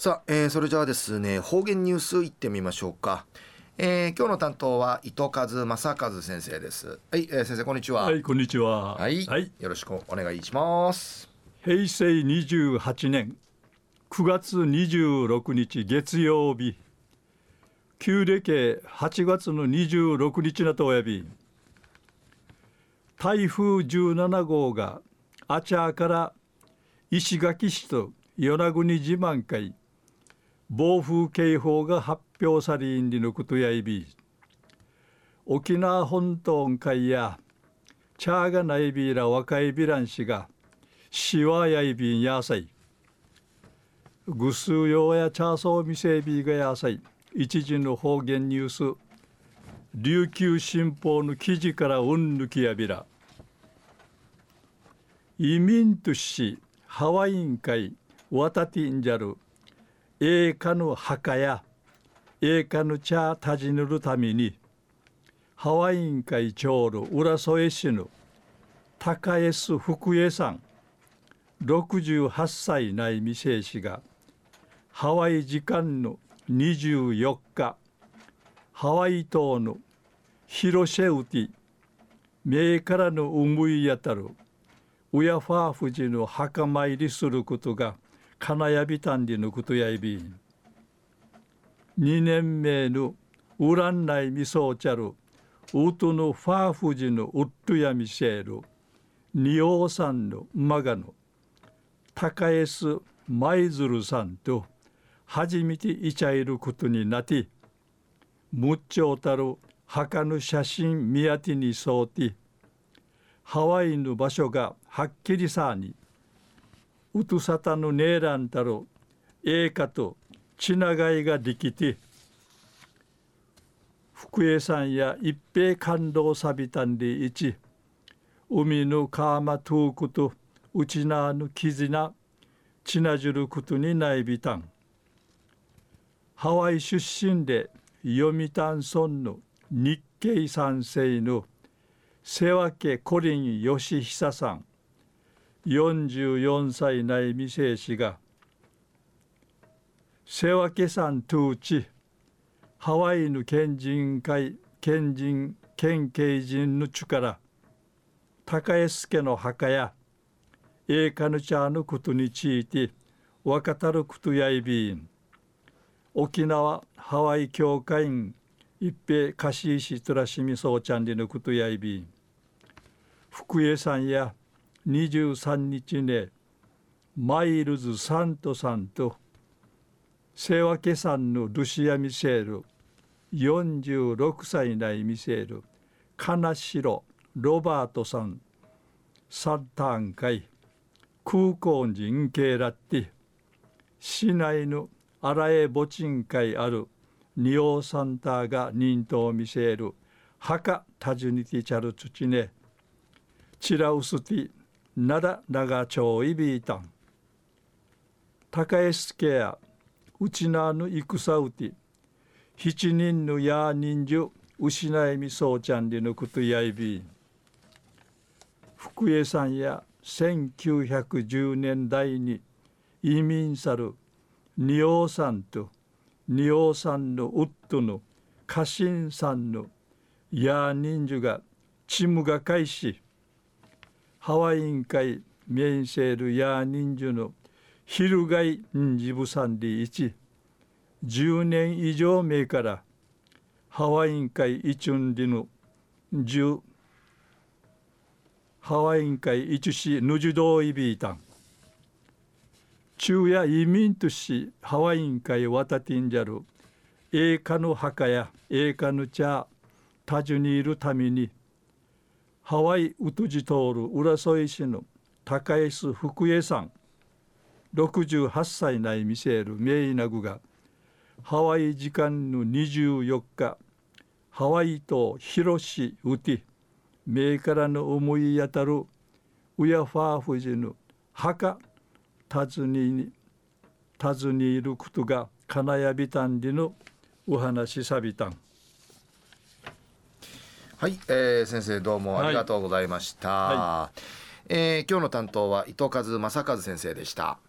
さあ、えー、それじゃあですね方言ニュースいってみましょうか、えー、今日の担当は伊藤和正和先生です。はい、えー、先生こんにちは。はいこんにちは。はい、はい、よろしくお願いします。平成28年9月26日月曜日。旧暦8月の26日なとおやび台風17号があちゃから石垣市と与那国自慢会暴風警報が発表されんりのことやいび。沖縄本島会やチャーガナイビーラ若いビラン氏がシワやいびんやさいぐすうようやチャーソーミセビーがやさい一時の方言ニュース琉球新報の記事からうんぬきやびら。移民としハワイン会ワタティンジャル栄華の墓や栄華の茶たじぬるためにハワイン会長の浦添市の高江須福江さん68歳内未成氏がハワイ時間の24日ハワイ島のヒロシェウティ名からの思い当たるウヤファーフジの墓参りすることが金やびたんりのことやいびん。2年目のウランナイミソーチャルウトのファーフジのウッドやミシェルニオーさんのマガの。高エスマイズルさんと。初めていちゃいることになって。むっちょうたる墓の写真見当てにそうて。ハワイの場所がはっきりさに。うとさたのねえらんたろええかとちながいができて福江さんや一平感動さびたんでいち海の川まとうことうちなぬ絆ちなじることにないびたん。ハワイ出身で読谷村の日系三世の瀬分コリン義久さん。44歳内未成氏が瀬分山トゥーチハワイの県人会県人県警人の力高江助の墓や栄華の茶のことについて若たることやいびん。沖縄ハワイ教会員一平貸し石トラシミソーチャンリのことやいびん。福江さんや23日ねマイルズ・サントさんとセワケさんのルシア・ミセール46歳内ミセール金城ロバートさんサッターン会空港人系ラッティ市内の荒江墓地会あるニオーサンターが忍冬見せる墓タジュニティチャルツチネチラウスティ奈良長町いびいたん高江助やうちなぬ戦うて七人のや人数失いみそうちゃんでのことやいび福江さんや1910年代に移民さる仁王さんと仁王さんのウッドの家臣さんのや人数がチムが開始。ハワイン会メインセールや人数の翻んじぶさんで一10年以上前からハワイン会一んでの十ハワイン会一しぬじどいびいたん昼夜移民としハワイン会渡ってんじゃる栄華の墓や栄華の茶多樹にいるためにハワイウトジ通る浦添市の高江須福江さん68歳内見せる名医なぐがハワイ時間の24日ハワイ島広市ウティ名からの思い当たるウヤファーフジの墓訪ねに訪ねいることが金谷ビタンリのお話さびたん。はい、えー、先生どうもありがとうございました、はい。はい、えー、今日の担当は伊藤和正和先生でした。